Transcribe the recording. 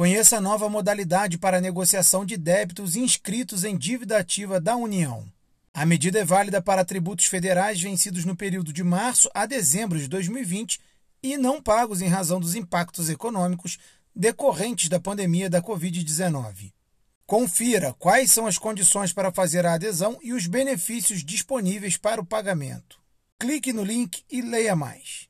Conheça a nova modalidade para negociação de débitos inscritos em dívida ativa da União. A medida é válida para tributos federais vencidos no período de março a dezembro de 2020 e não pagos em razão dos impactos econômicos decorrentes da pandemia da Covid-19. Confira quais são as condições para fazer a adesão e os benefícios disponíveis para o pagamento. Clique no link e leia mais.